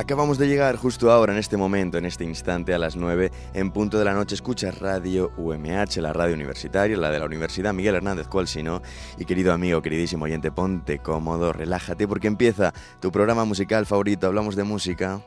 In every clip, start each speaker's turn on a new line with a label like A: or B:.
A: Acabamos de llegar justo ahora, en este momento, en este instante, a las 9, en punto de la noche, escuchas Radio UMH, la radio universitaria, la de la Universidad Miguel Hernández, cual si no. Y querido amigo, queridísimo oyente, ponte cómodo, relájate, porque empieza tu programa musical favorito, hablamos de música.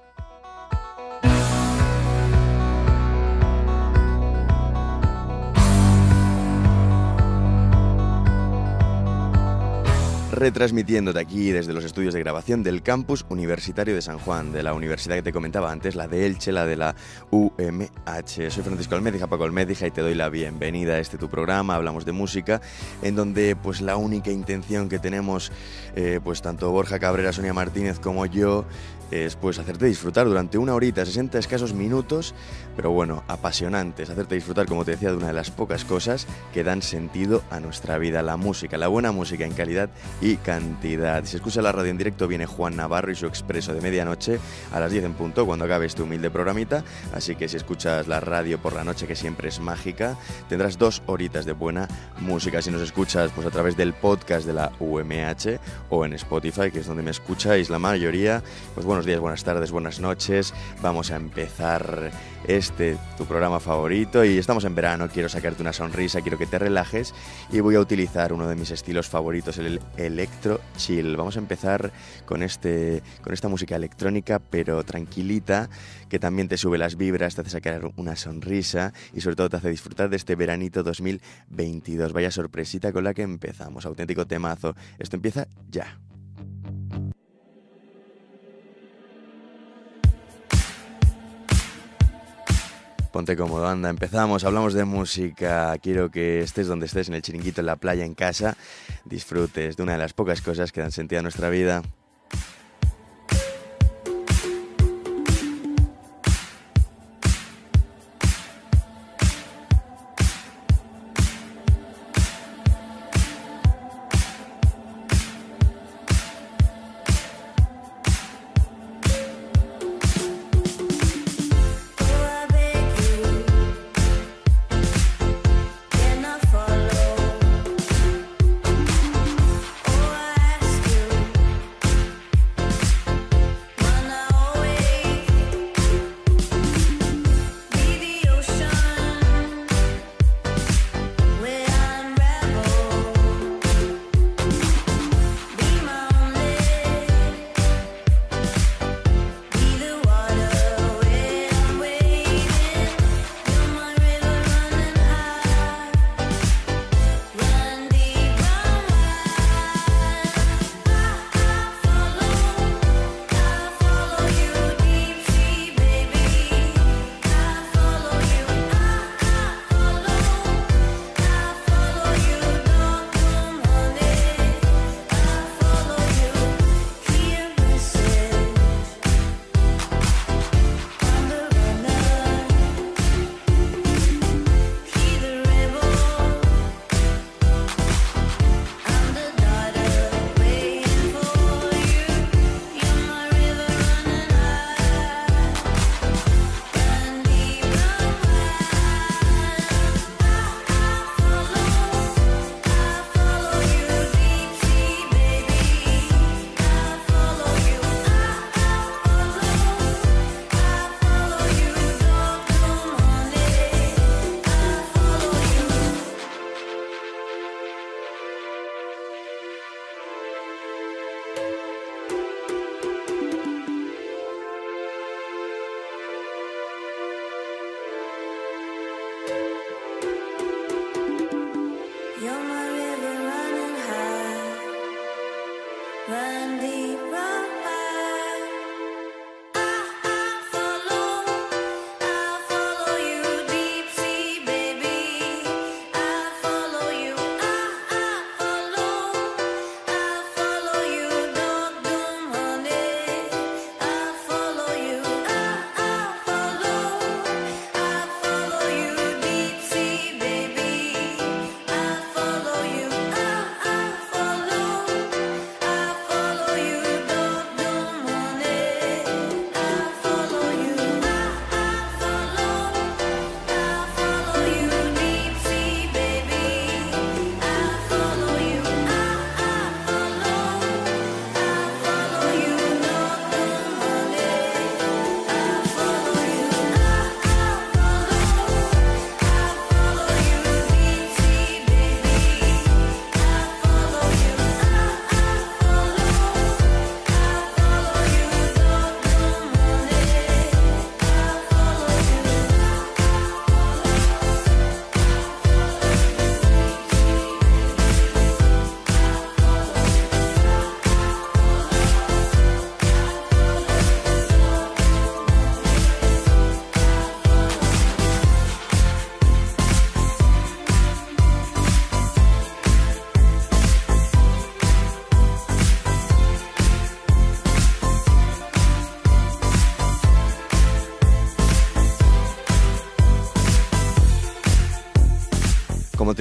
A: Retransmitiéndote aquí desde los estudios de grabación del campus universitario de San Juan, de la universidad que te comentaba antes, la de Elche, la de la UMH. Soy Francisco Almédija, Paco Almédija, y te doy la bienvenida a este tu programa, hablamos de música, en donde pues la única intención que tenemos, eh, pues tanto Borja Cabrera, Sonia Martínez como yo, es pues hacerte disfrutar durante una horita, 60 escasos minutos, pero bueno, apasionantes, hacerte disfrutar, como te decía, de una de las pocas cosas que dan sentido a nuestra vida, la música, la buena música en calidad y cantidad. Si escucha la radio en directo viene Juan Navarro y su expreso de medianoche a las 10 en punto, cuando acabe este humilde programita, así que si escuchas la radio por la noche, que siempre es mágica, tendrás dos horitas de buena música. Si nos escuchas pues a través del podcast de la UMH o en Spotify, que es donde me escucháis la mayoría, pues buenos días, buenas tardes, buenas noches. Vamos a empezar este, tu programa favorito, y estamos en verano, quiero sacarte una sonrisa, quiero que te relajes y voy a utilizar uno de mis estilos favoritos, el electro chill. Vamos a empezar con, este, con esta música electrónica, pero tranquilita, que también te sube las vibras, te hace sacar una sonrisa y sobre todo te hace disfrutar de este veranito 2022. Vaya sorpresita con la que empezamos, auténtico temazo. Esto empieza ya. Ponte cómodo, anda, empezamos, hablamos de música. Quiero que estés donde estés, en el chiringuito, en la playa, en casa, disfrutes de una de las pocas cosas que dan sentido a nuestra vida.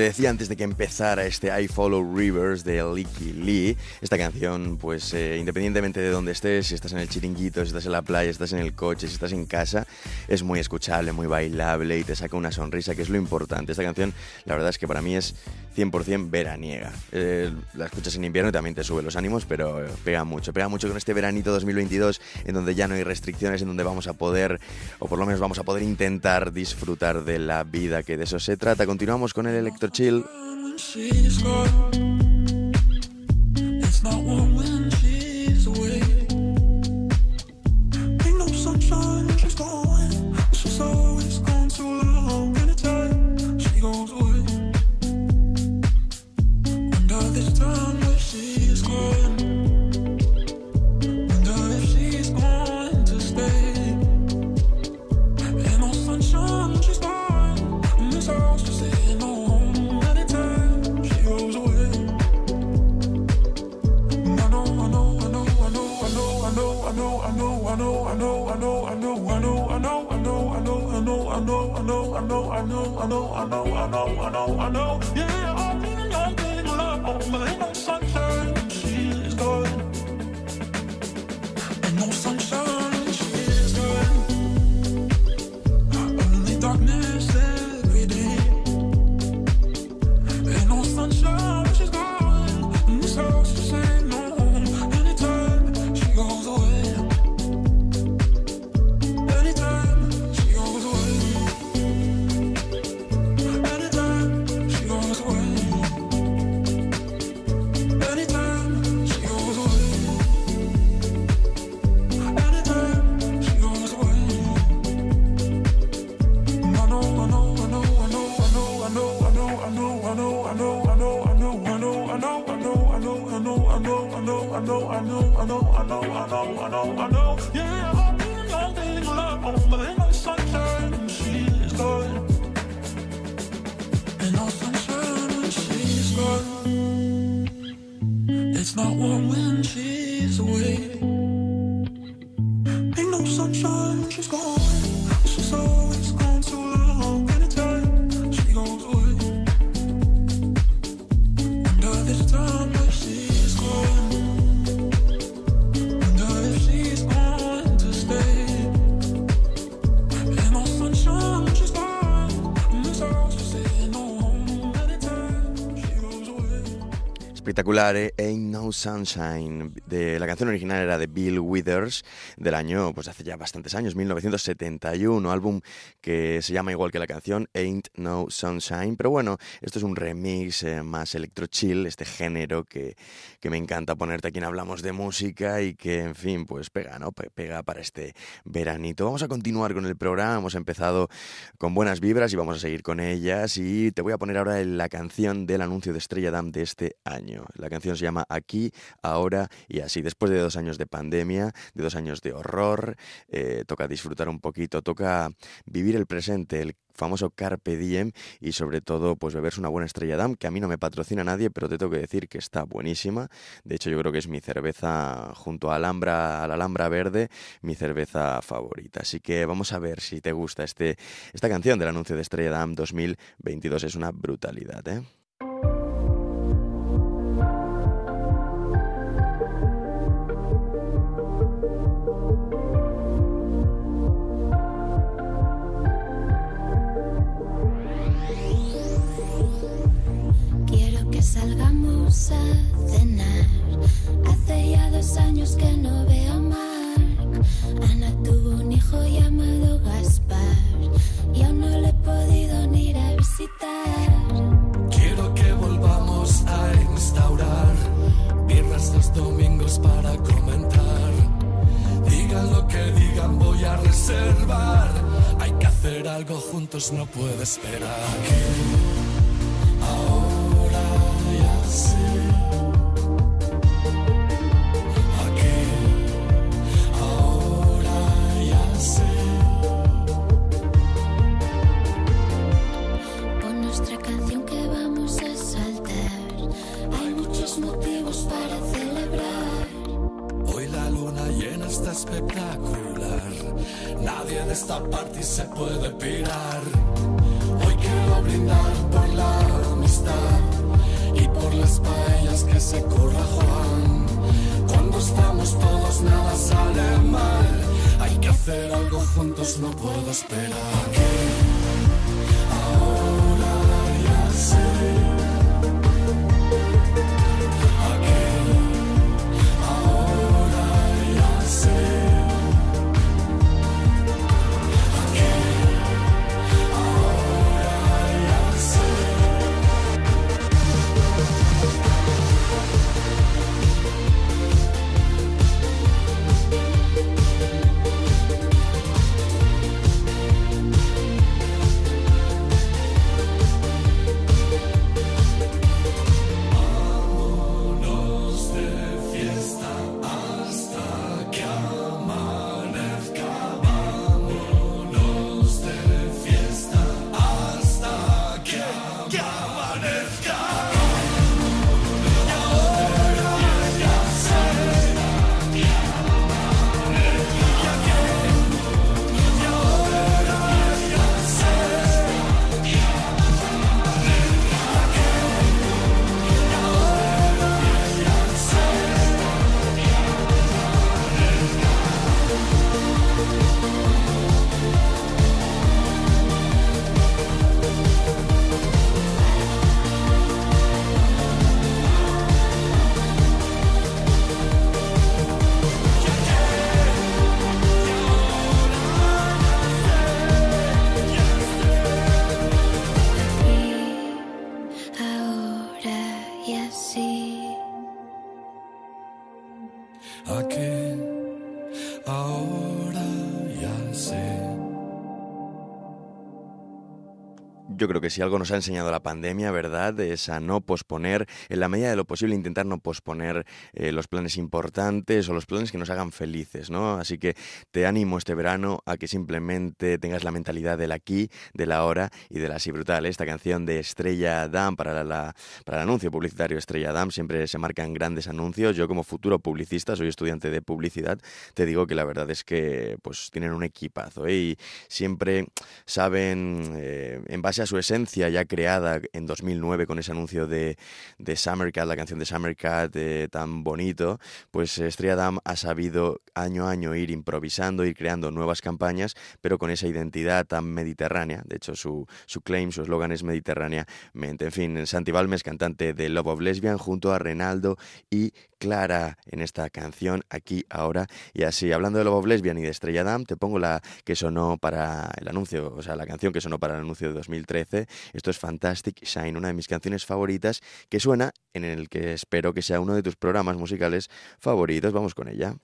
A: Decía antes de que empezara este I Follow Rivers de Licky Lee, esta canción, pues eh, independientemente de dónde estés, si estás en el chiringuito, si estás en la playa, si estás en el coche, si estás en casa, es muy escuchable, muy bailable y te saca una sonrisa, que es lo importante. Esta canción, la verdad es que para mí es 100% veraniega. Eh, la escuchas en invierno y también te sube los ánimos, pero pega mucho, pega mucho con este veranito 2022 en donde ya no hay restricciones, en donde vamos a poder, o por lo menos vamos a poder intentar disfrutar de la vida, que de eso se trata. Continuamos con el Electro Chill. I know,
B: I know, I know, I know, I know, I know, I know, I know, I know. Yeah, I'm in a young thing, love, but
A: ain't no sunshine. she's gone, and no sunshine. spettacolare Ain't No Sunshine. La canción original era de Bill Withers, del año, pues hace ya bastantes años, 1971, álbum que se llama igual que la canción, Ain't No Sunshine. Pero bueno, esto es un remix eh, más electro chill, este género que, que me encanta ponerte aquí en Hablamos de Música y que, en fin, pues pega, ¿no? Pega para este veranito. Vamos a continuar con el programa, hemos empezado con buenas vibras y vamos a seguir con ellas. Y te voy a poner ahora la canción del anuncio de Estrella Damm de este año. La canción se llama Aquí, Ahora y así. Después de dos años de pandemia, de dos años de horror, eh, toca disfrutar un poquito, toca vivir el presente, el famoso Carpe Diem y sobre todo pues beberse una buena estrella Dam, que a mí no me patrocina nadie, pero te tengo que decir que está buenísima. De hecho yo creo que es mi cerveza junto a Alhambra, a la Alhambra Verde, mi cerveza favorita. Así que vamos a ver si te gusta este, esta canción del anuncio de Estrella Damm 2022. Es una brutalidad, ¿eh?
C: Hace ya dos años que no veo a Mark. Ana tuvo un hijo llamado Gaspar y aún no le he podido ni ir a visitar.
D: Quiero que volvamos a instaurar birras los domingos para comentar. Digan lo que digan, voy a reservar. Hay que hacer algo juntos, no puedo esperar. espectacular. Nadie de esta parte se puede pirar. Hoy quiero brindar por la amistad y por las paellas que se corra Juan. Cuando estamos todos nada sale mal. Hay que hacer algo juntos, no puedo esperar.
A: ¿Qué? Creo que si algo nos ha enseñado la pandemia, ¿verdad? Es a no posponer, en la medida de lo posible, intentar no posponer eh, los planes importantes o los planes que nos hagan felices, ¿no? Así que te animo este verano a que simplemente tengas la mentalidad del aquí, del ahora y del así brutal. Esta canción de Estrella Damm para, la, para el anuncio publicitario Estrella Damm siempre se marcan grandes anuncios. Yo como futuro publicista, soy estudiante de publicidad, te digo que la verdad es que pues tienen un equipazo ¿eh? y siempre saben, eh, en base a su esencia ya creada en 2009 con ese anuncio de, de Summercat, la canción de Summercat eh, tan bonito, pues Estrella Damm ha sabido año a año ir improvisando, ir creando nuevas campañas, pero con esa identidad tan mediterránea. De hecho, su, su claim, su eslogan es mediterráneamente. En fin, Santi Balmes, cantante de Love of Lesbian, junto a Renaldo y Clara en esta canción, aquí, ahora. Y así, hablando de Love of Lesbian y de Estrella Damm, te pongo la que sonó para el anuncio, o sea, la canción que sonó para el anuncio de 2013. Esto es Fantastic Shine, una de mis canciones favoritas que suena en el que espero que sea uno de tus programas musicales favoritos. Vamos con ella.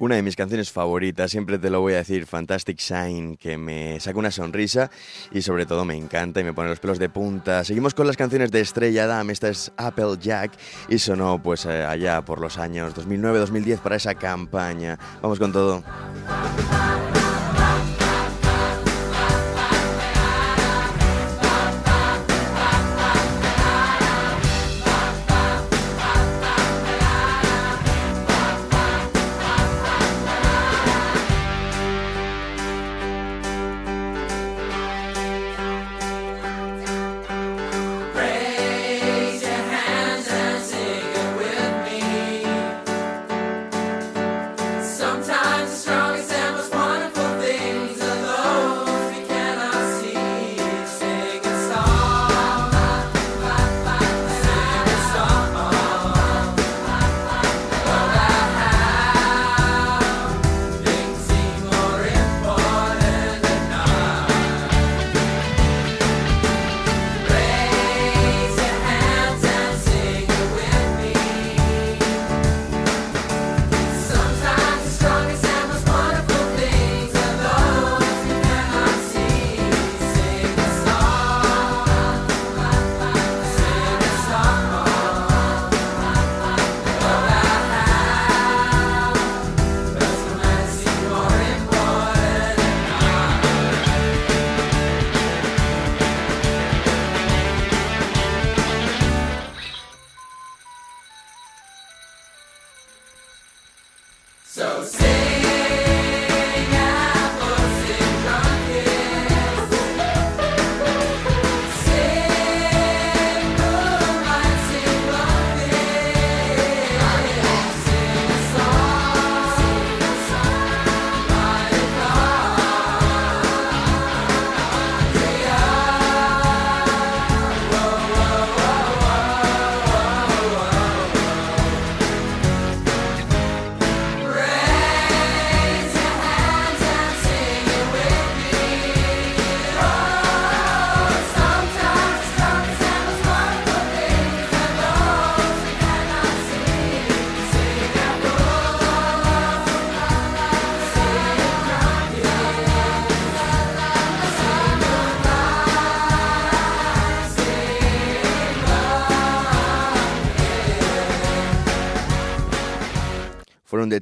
A: Una de mis canciones favoritas, siempre te lo voy a decir, Fantastic Shine, que me saca una sonrisa y sobre todo me encanta y me pone los pelos de punta. Seguimos con las canciones de Estrella Damm, esta es Apple Jack y sonó pues eh, allá por los años 2009-2010 para esa campaña. Vamos con todo.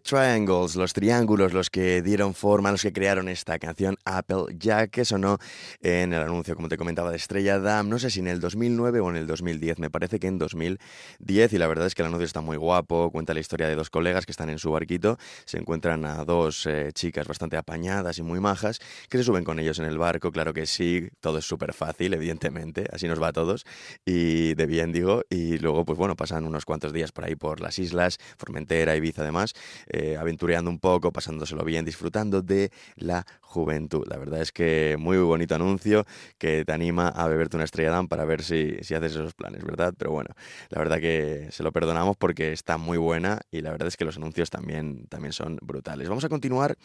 A: Triangles, los triángulos, los que dieron forma, los que crearon esta canción Apple Jack, que sonó en el anuncio, como te comentaba, de Estrella Dam, no sé si en el 2009 o en el 2010, me parece que en 2010, y la verdad es que el anuncio está muy guapo, cuenta la historia de dos colegas que están en su barquito, se encuentran a dos eh, chicas bastante apañadas y muy majas, que se suben con ellos en el barco, claro que sí, todo es súper fácil, evidentemente, así nos va a todos, y de bien digo, y luego pues bueno, pasan unos cuantos días por ahí por las islas, Formentera, Ibiza además, aventureando un poco, pasándoselo bien, disfrutando de la juventud. La verdad es que muy bonito anuncio que te anima a beberte una estrella Dan para ver si, si haces esos planes, ¿verdad? Pero bueno, la verdad que se lo perdonamos porque está muy buena y la verdad es que los anuncios también, también son brutales. Vamos a continuar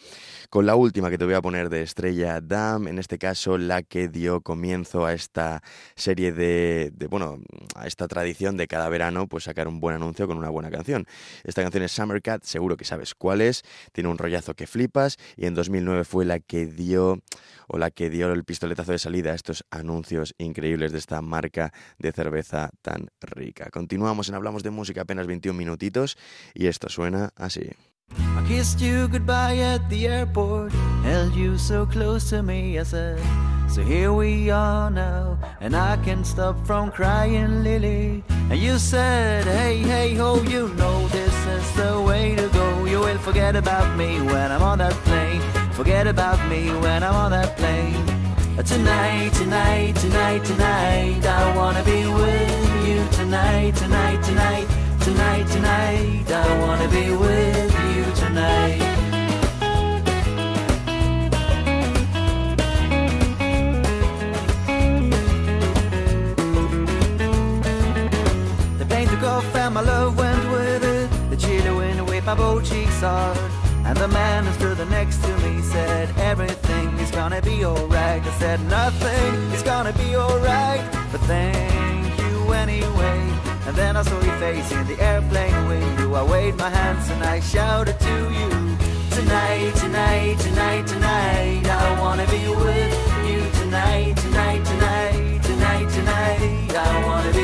A: con la última que te voy a poner de Estrella Dam, en este caso la que dio comienzo a esta serie de, de, bueno, a esta tradición de cada verano, pues sacar un buen anuncio con una buena canción. Esta canción es Summer Cat, seguro que sabes cuál es, tiene un rollazo que flipas y en 2009 fue la que dio o la que dio el pistoletazo de salida a estos anuncios increíbles de esta marca de cerveza tan rica. Continuamos en Hablamos de Música apenas 21 minutitos y esto suena así. I kissed you goodbye at the airport, held you so close to me, I said. So here we are now, and I stop from crying, Lily. And you said, hey, hey, you know this is the way to go. You will forget about me when I'm on that plane. Forget about me when I'm on that plane. Tonight, tonight, tonight, tonight, I wanna be with you tonight, tonight, tonight, tonight, tonight, I wanna be with you tonight. The paint took off and my love went with it. The chilly wind whipped my both cheeks hard. And the man who stood next to me said, Everything is gonna be alright. I said, Nothing is gonna be alright, but thank you anyway. And then I saw your face in the airplane window. I waved my hands and I shouted to you.
E: Tonight, tonight, tonight, tonight, I wanna be with you tonight, tonight, tonight, tonight, tonight, I wanna be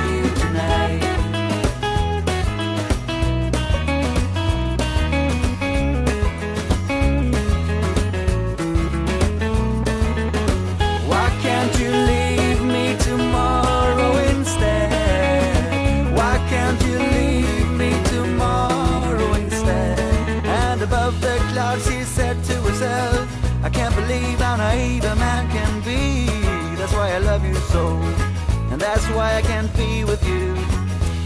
E: believe how naive a man can be. That's why I love you so, and that's why I can't be with you.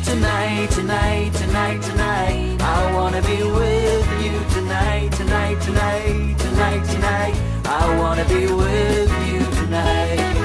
E: Tonight, tonight, tonight, tonight, I wanna be with you tonight, tonight, tonight, tonight, tonight. I wanna be with you tonight.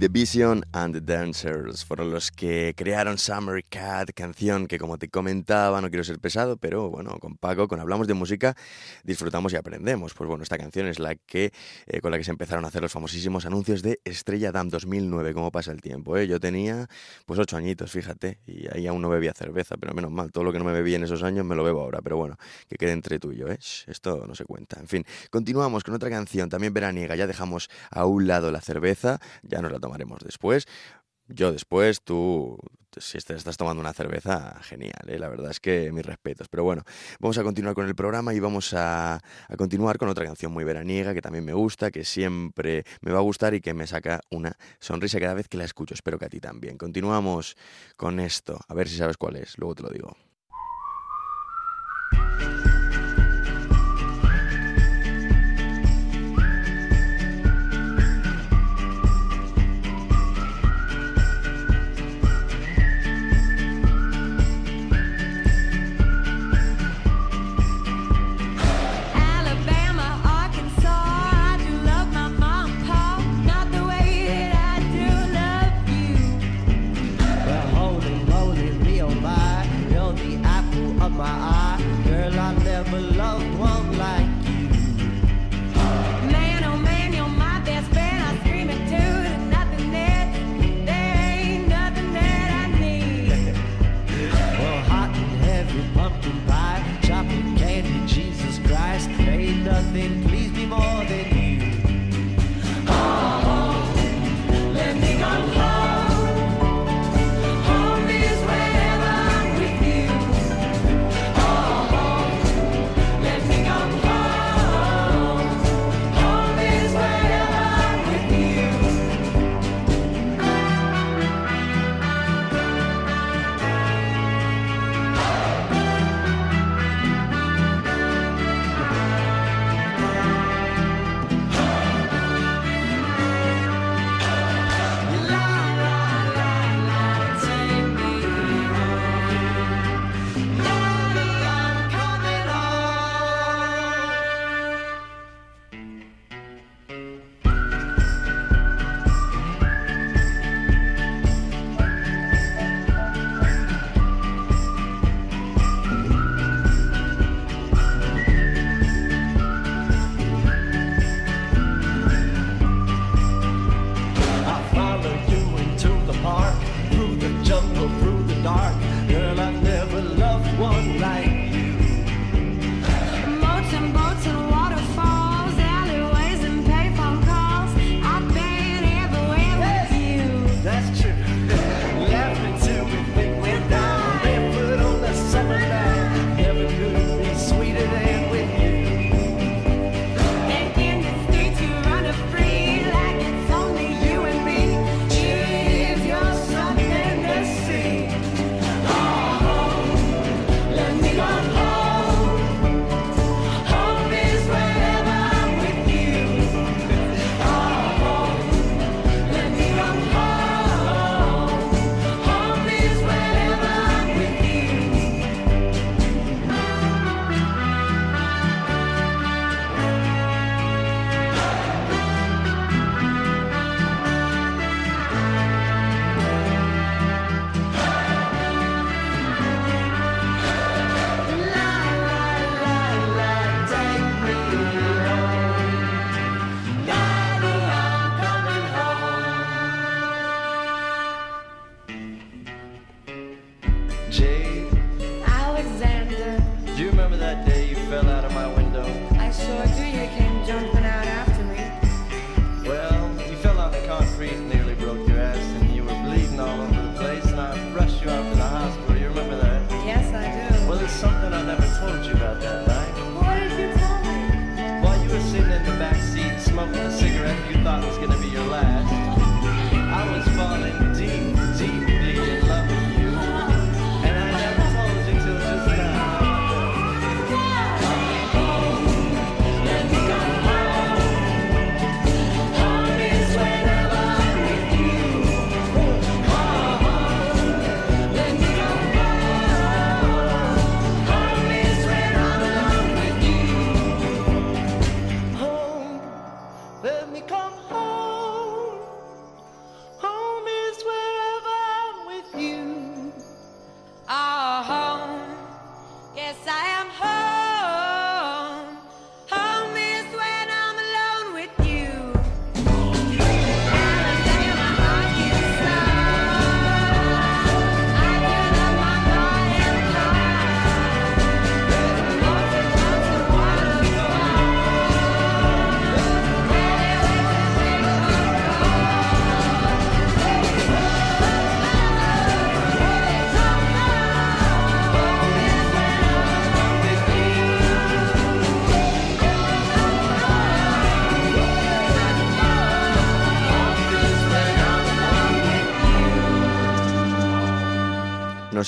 A: The Vision and the Dancers fueron los que crearon Summer Cat, canción que como te comentaba, no quiero ser pesado, pero bueno, con Paco, con Hablamos de Música, disfrutamos y aprendemos. Pues bueno, esta canción es la que, eh, con la que se empezaron a hacer los famosísimos anuncios de Estrella Damm 2009, cómo pasa el tiempo, ¿eh? Yo tenía pues ocho añitos, fíjate, y ahí aún no bebía cerveza, pero menos mal, todo lo que no me bebí en esos años me lo bebo ahora, pero bueno, que quede entre tú y yo, ¿eh? Esto no se cuenta. En fin, continuamos con otra canción, también veraniega, ya dejamos a un lado la cerveza, ya nos la tomaremos después. Yo después, tú, si estás tomando una cerveza, genial, ¿eh? la verdad es que mis respetos. Pero bueno, vamos a continuar con el programa y vamos a, a continuar con otra canción muy veraniega que también me gusta, que siempre me va a gustar y que me saca una sonrisa cada vez que la escucho. Espero que a ti también. Continuamos con esto, a ver si sabes cuál es, luego te lo digo.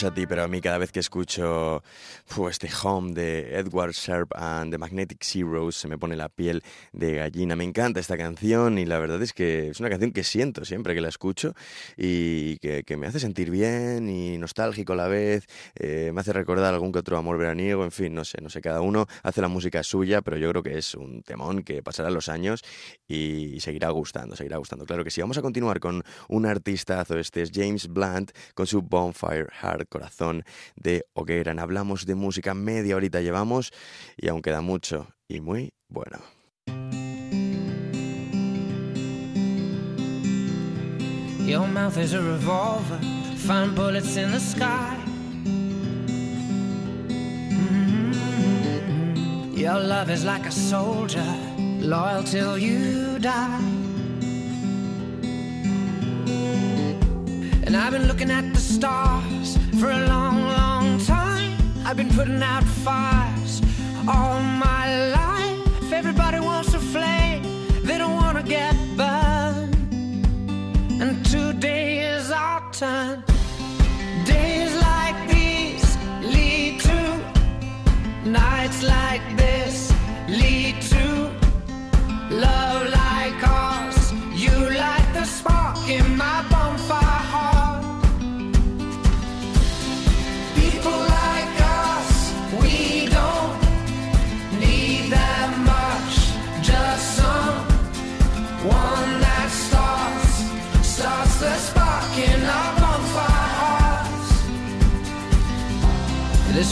F: A
A: ti, pero a mí cada vez que escucho fu, este Home de Edward Sharp and the Magnetic Zeros se me pone la piel de gallina. Me encanta esta canción y la verdad es que es una canción que siento siempre que la escucho y que, que me hace sentir bien y nostálgico a la vez, eh, me hace recordar algún que otro amor veraniego, en fin, no sé, no sé, cada uno hace la música suya, pero yo creo que es un temón que pasará los años y seguirá gustando, seguirá gustando. Claro que sí. Vamos a continuar con un artistazo, este es James Blunt con su Bonfire Heart, corazón de hoguera. Hablamos de música, media horita llevamos y aún queda mucho y muy bueno.
G: Your mouth is a revolver, find bullets in the sky. Mhm. Your love is like a soldier, loyal till you die. And I've been looking at the stars for a long. I've been putting out fires all my life. Everybody wants a flame, they don't want to get burned. And today is our turn. Days like these lead to nights like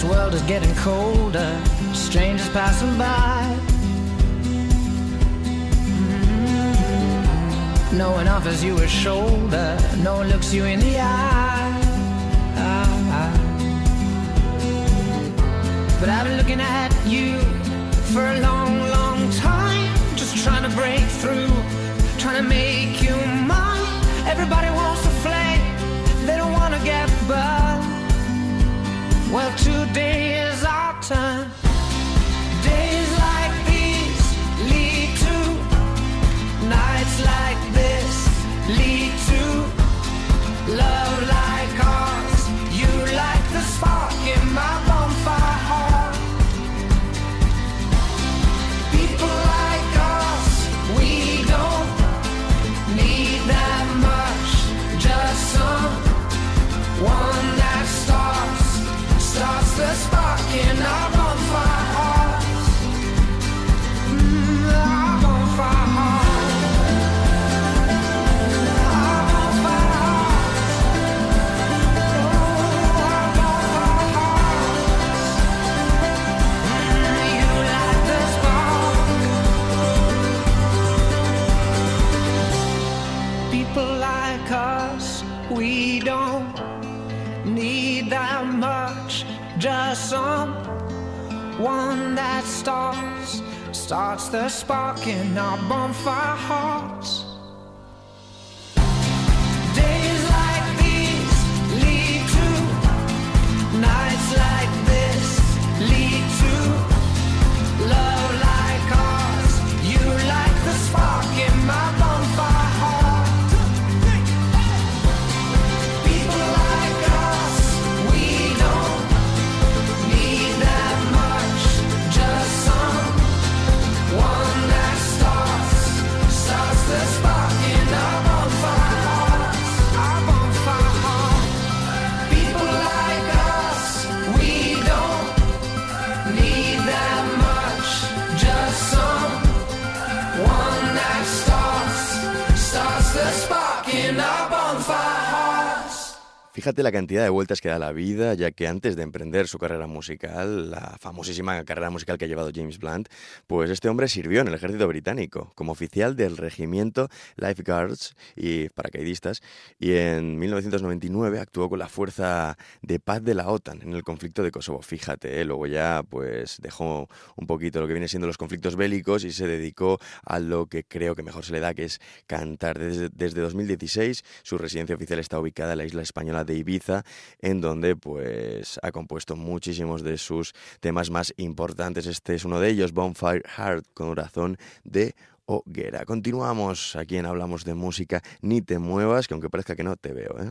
G: This world is getting colder, strangers passing by. Mm. No one offers you a shoulder, no one looks you in the eye. But I've been looking at you for a long, long time. Just trying to break through, trying to make you mine. Everybody wants starts, the spark in our bonfire hearts.
A: Fíjate la cantidad de vueltas que da la vida, ya que antes de emprender su carrera musical, la famosísima carrera musical que ha llevado James Blunt, pues este hombre sirvió en el ejército británico como oficial del regimiento Lifeguards y paracaidistas y en 1999 actuó con la fuerza de paz de la OTAN en el conflicto de Kosovo. Fíjate, ¿eh? luego ya pues dejó un poquito lo que viene siendo los conflictos bélicos y se dedicó a lo que creo que mejor se le da, que es cantar. Desde, desde 2016 su residencia oficial está ubicada en la isla española de Ibiza, en donde pues ha compuesto muchísimos de sus temas más importantes. Este es uno de ellos, Bonfire Heart, con corazón de hoguera. Continuamos aquí en Hablamos de Música, ni te muevas, que aunque parezca que no, te veo, ¿eh?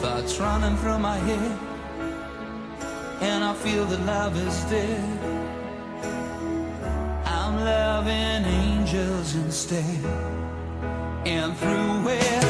H: thoughts running through my head, and I feel that love is dead. I'm loving angels instead, and through it,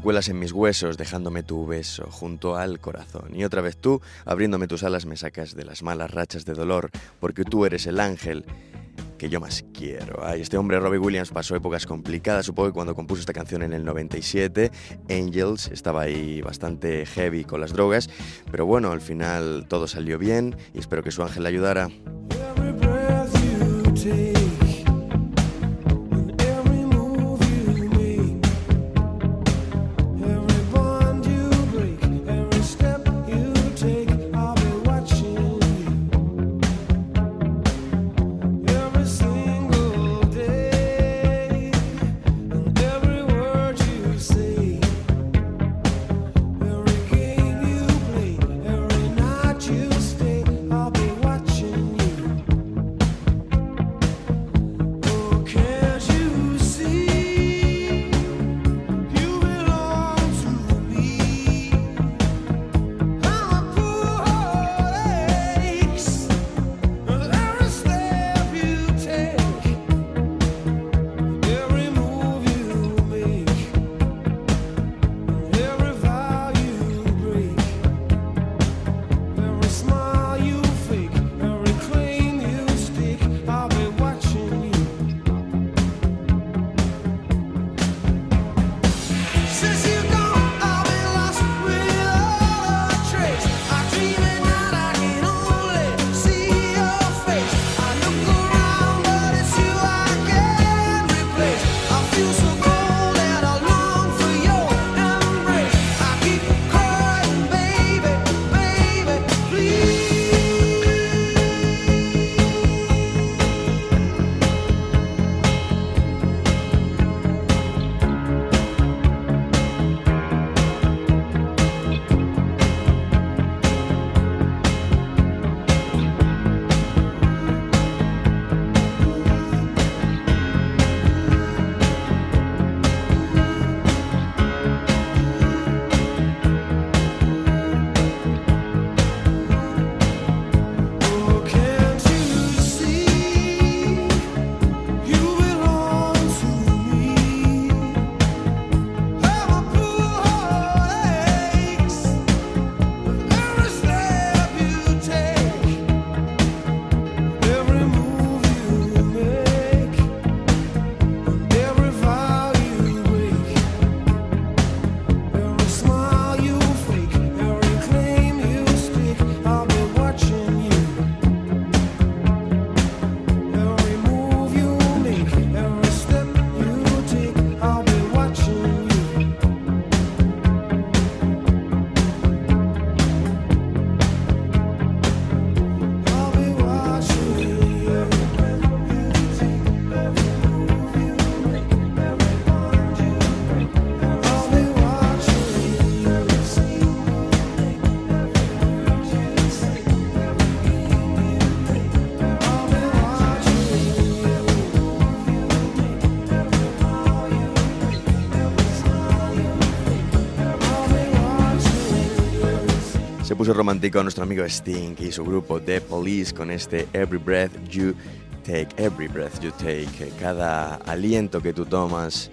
I: Cuelas en mis huesos, dejándome tu beso junto al corazón. Y otra vez tú, abriéndome tus alas, me sacas de las malas rachas de dolor, porque tú eres el ángel que yo más quiero. Ay, este hombre, Robbie Williams, pasó épocas complicadas. Supongo que cuando compuso esta canción en el 97, Angels estaba ahí bastante heavy con las drogas. Pero bueno, al final todo salió bien y espero que su ángel le ayudara. Romántico nuestro amigo Sting y su grupo The Police con este Every Breath You Take, Every Breath You Take, cada aliento que tú tomas.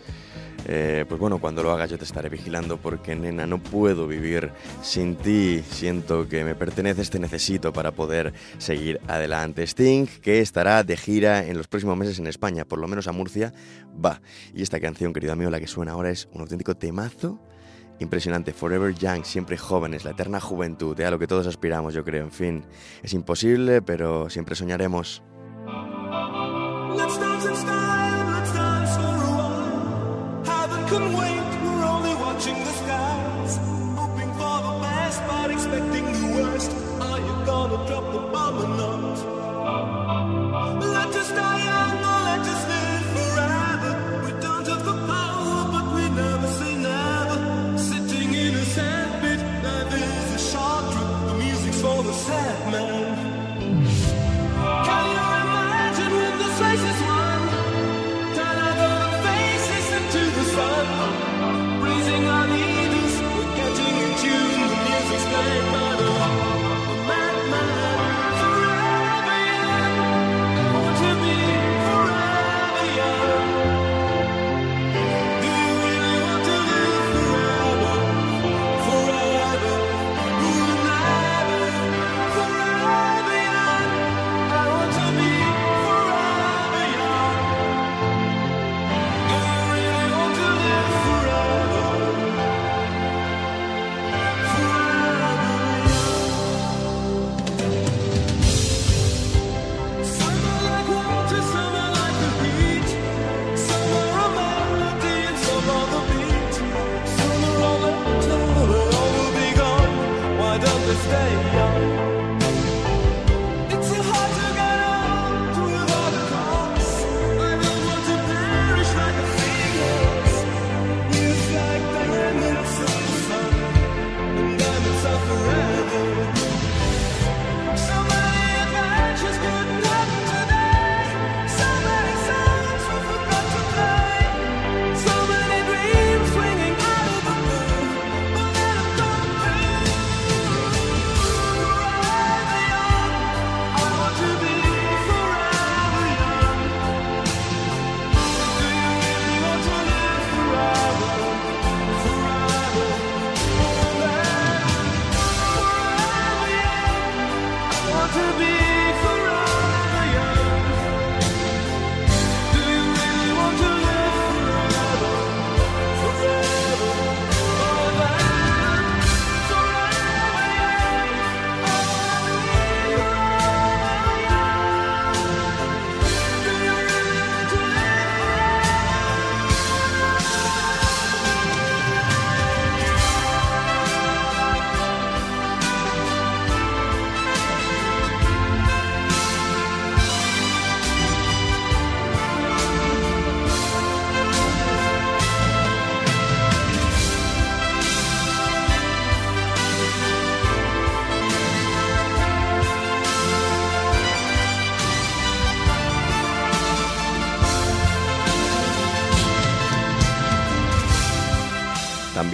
I: eh, pues bueno, cuando lo hagas yo te estaré vigilando porque nena, no puedo vivir sin ti. Siento que me perteneces, te necesito para poder seguir adelante. Sting, que estará de gira en los próximos meses en España, por lo menos a Murcia, va. Y esta canción, querido amigo, la que suena ahora es un auténtico temazo Impresionante, Forever Young, siempre jóvenes, la eterna juventud, eh, a lo que todos aspiramos, yo creo. En fin, es imposible, pero siempre soñaremos.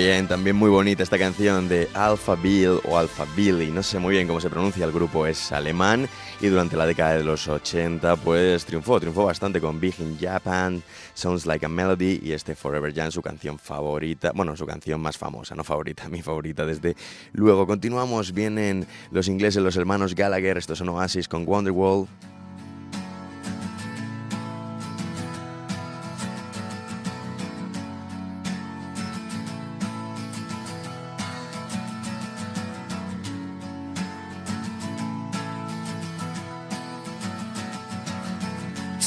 A: También, también muy bonita esta canción de Alpha Bill o Alpha Billy, no sé muy bien cómo se pronuncia, el grupo es alemán y durante la década de los 80 pues triunfó, triunfó bastante con Big in Japan, Sounds Like a Melody y este Forever Young, su canción favorita, bueno, su canción más famosa, no favorita, mi favorita desde luego. Continuamos, vienen los ingleses, los hermanos Gallagher, estos son Oasis con Wonderwall.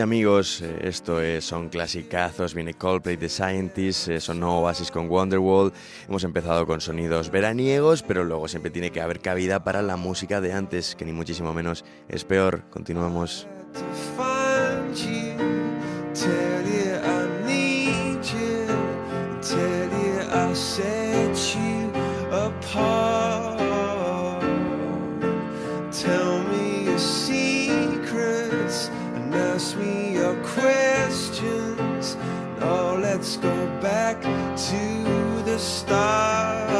A: Amigos, eh, esto es, son clasicazos. Viene Coldplay, The Scientists, eh, sonó Oasis con Wonderwall. Hemos empezado con sonidos veraniegos, pero luego siempre tiene que haber cabida para la música de antes, que ni muchísimo menos es peor. Continuamos.
J: Back to the start.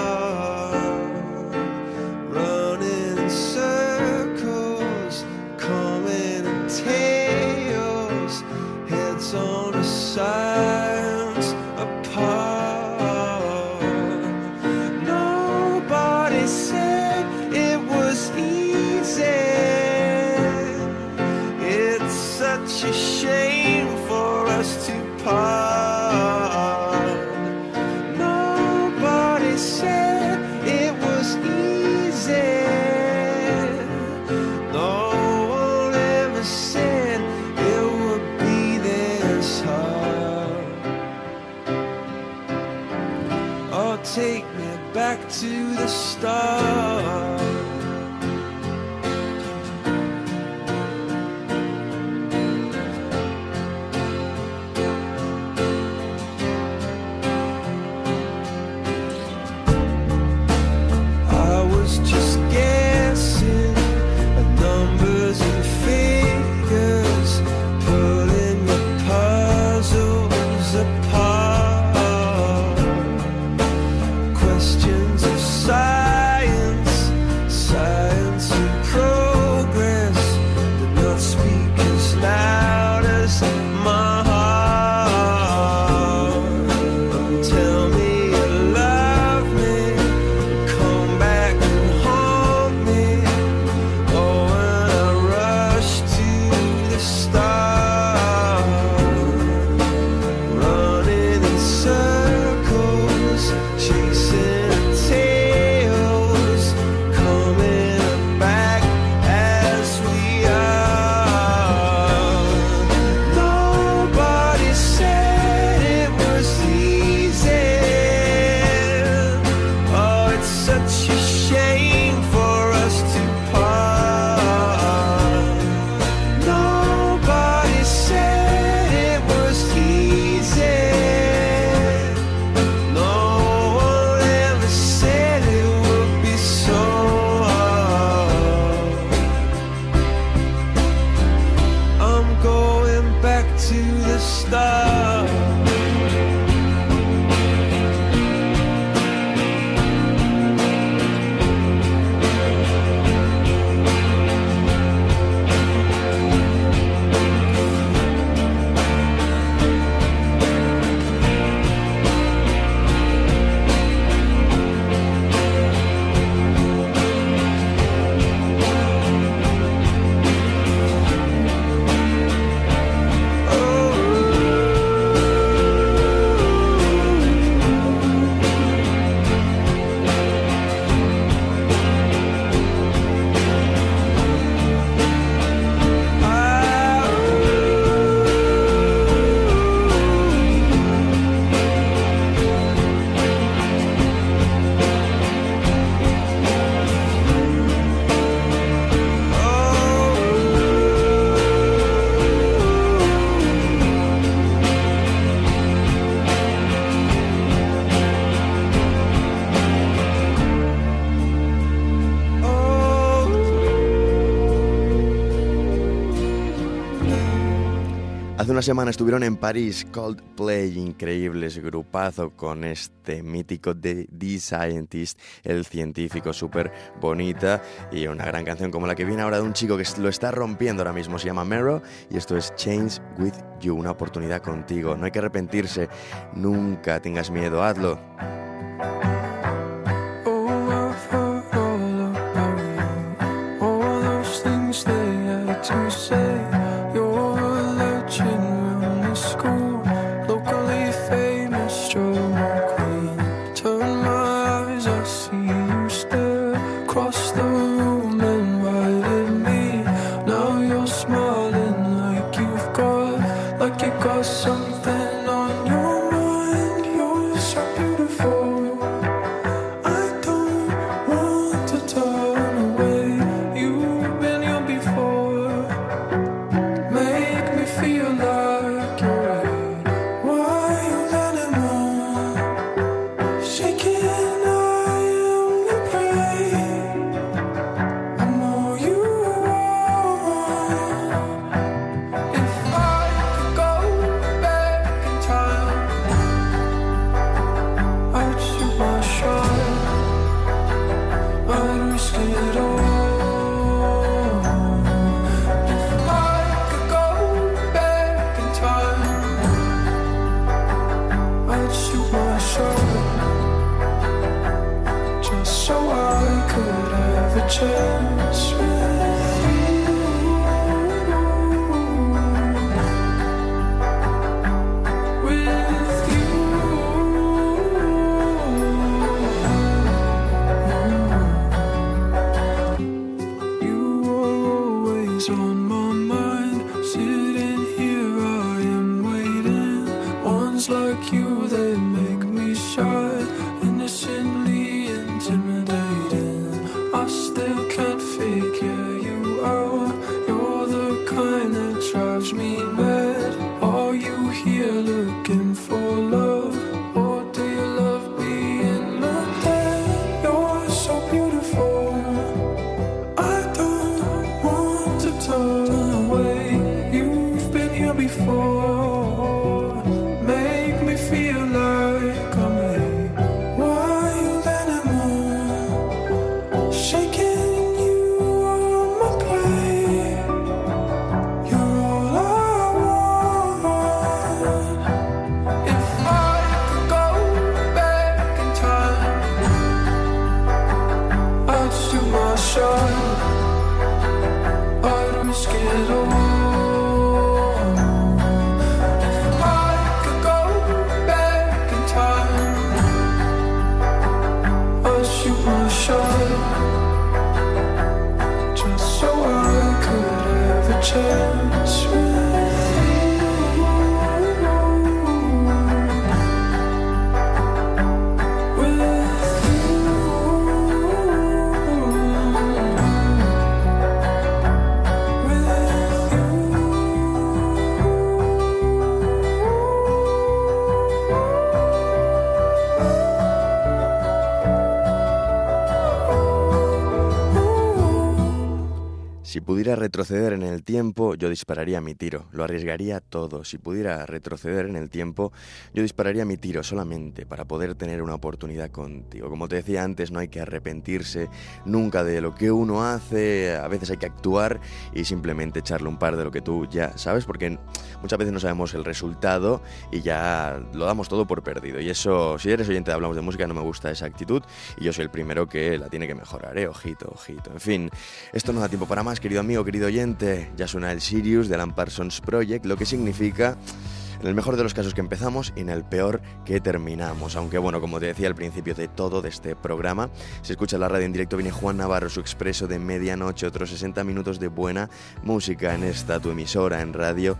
K: Hace una semana estuvieron en París Coldplay, increíbles grupazo con este mítico The Scientist, el científico súper bonita y una gran canción como la que viene ahora de un chico que lo está rompiendo ahora mismo, se llama Mero y esto es Change With You, una oportunidad contigo, no hay que arrepentirse, nunca tengas miedo, hazlo.
A: Si pudiera retroceder en el tiempo, yo dispararía mi tiro, lo arriesgaría todo. Si pudiera retroceder en el tiempo, yo dispararía mi tiro solamente para poder tener una oportunidad contigo. Como te decía antes, no hay que arrepentirse nunca de lo que uno hace, a veces hay que actuar y simplemente echarle un par de lo que tú ya sabes, porque muchas veces no sabemos el resultado y ya lo damos todo por perdido. Y eso, si eres oyente de Hablamos de Música, no me gusta esa actitud y yo soy el primero que la tiene que mejorar, ¿eh? Ojito, ojito. En fin, esto no da tiempo para más, querido amigo, querido oyente. Ya suena el Sirius de Alan Parsons Project, lo que significa en el mejor de los casos que empezamos y en el peor que terminamos. Aunque bueno, como te decía al principio de todo de este programa, si escuchas la radio en directo viene Juan Navarro, su expreso de medianoche, otros 60 minutos de buena música en esta tu emisora en radio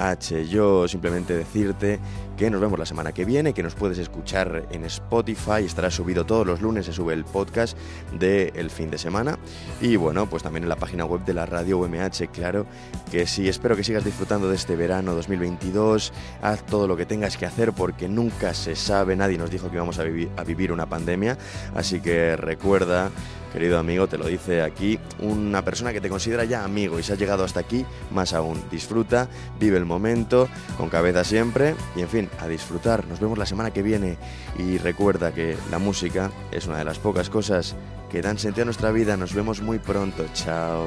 A: UMH. Yo simplemente decirte que nos vemos la semana que viene, que nos puedes escuchar en Spotify, estará subido todos los lunes, se sube el podcast del fin de semana. Y bueno, pues también en la página web de la radio UMH, claro que sí, espero que sigas disfrutando de este verano 2022, haz todo lo que tengas que hacer porque nunca se sabe, nadie nos dijo que íbamos a, a vivir una pandemia, así que recuerda Querido amigo, te lo dice aquí una persona que te considera ya amigo y si has llegado hasta aquí, más aún. Disfruta, vive el momento, con cabeza siempre y en fin, a disfrutar. Nos vemos la semana que viene y recuerda que la música es una de las pocas cosas que dan sentido a nuestra vida. Nos vemos muy pronto. Chao.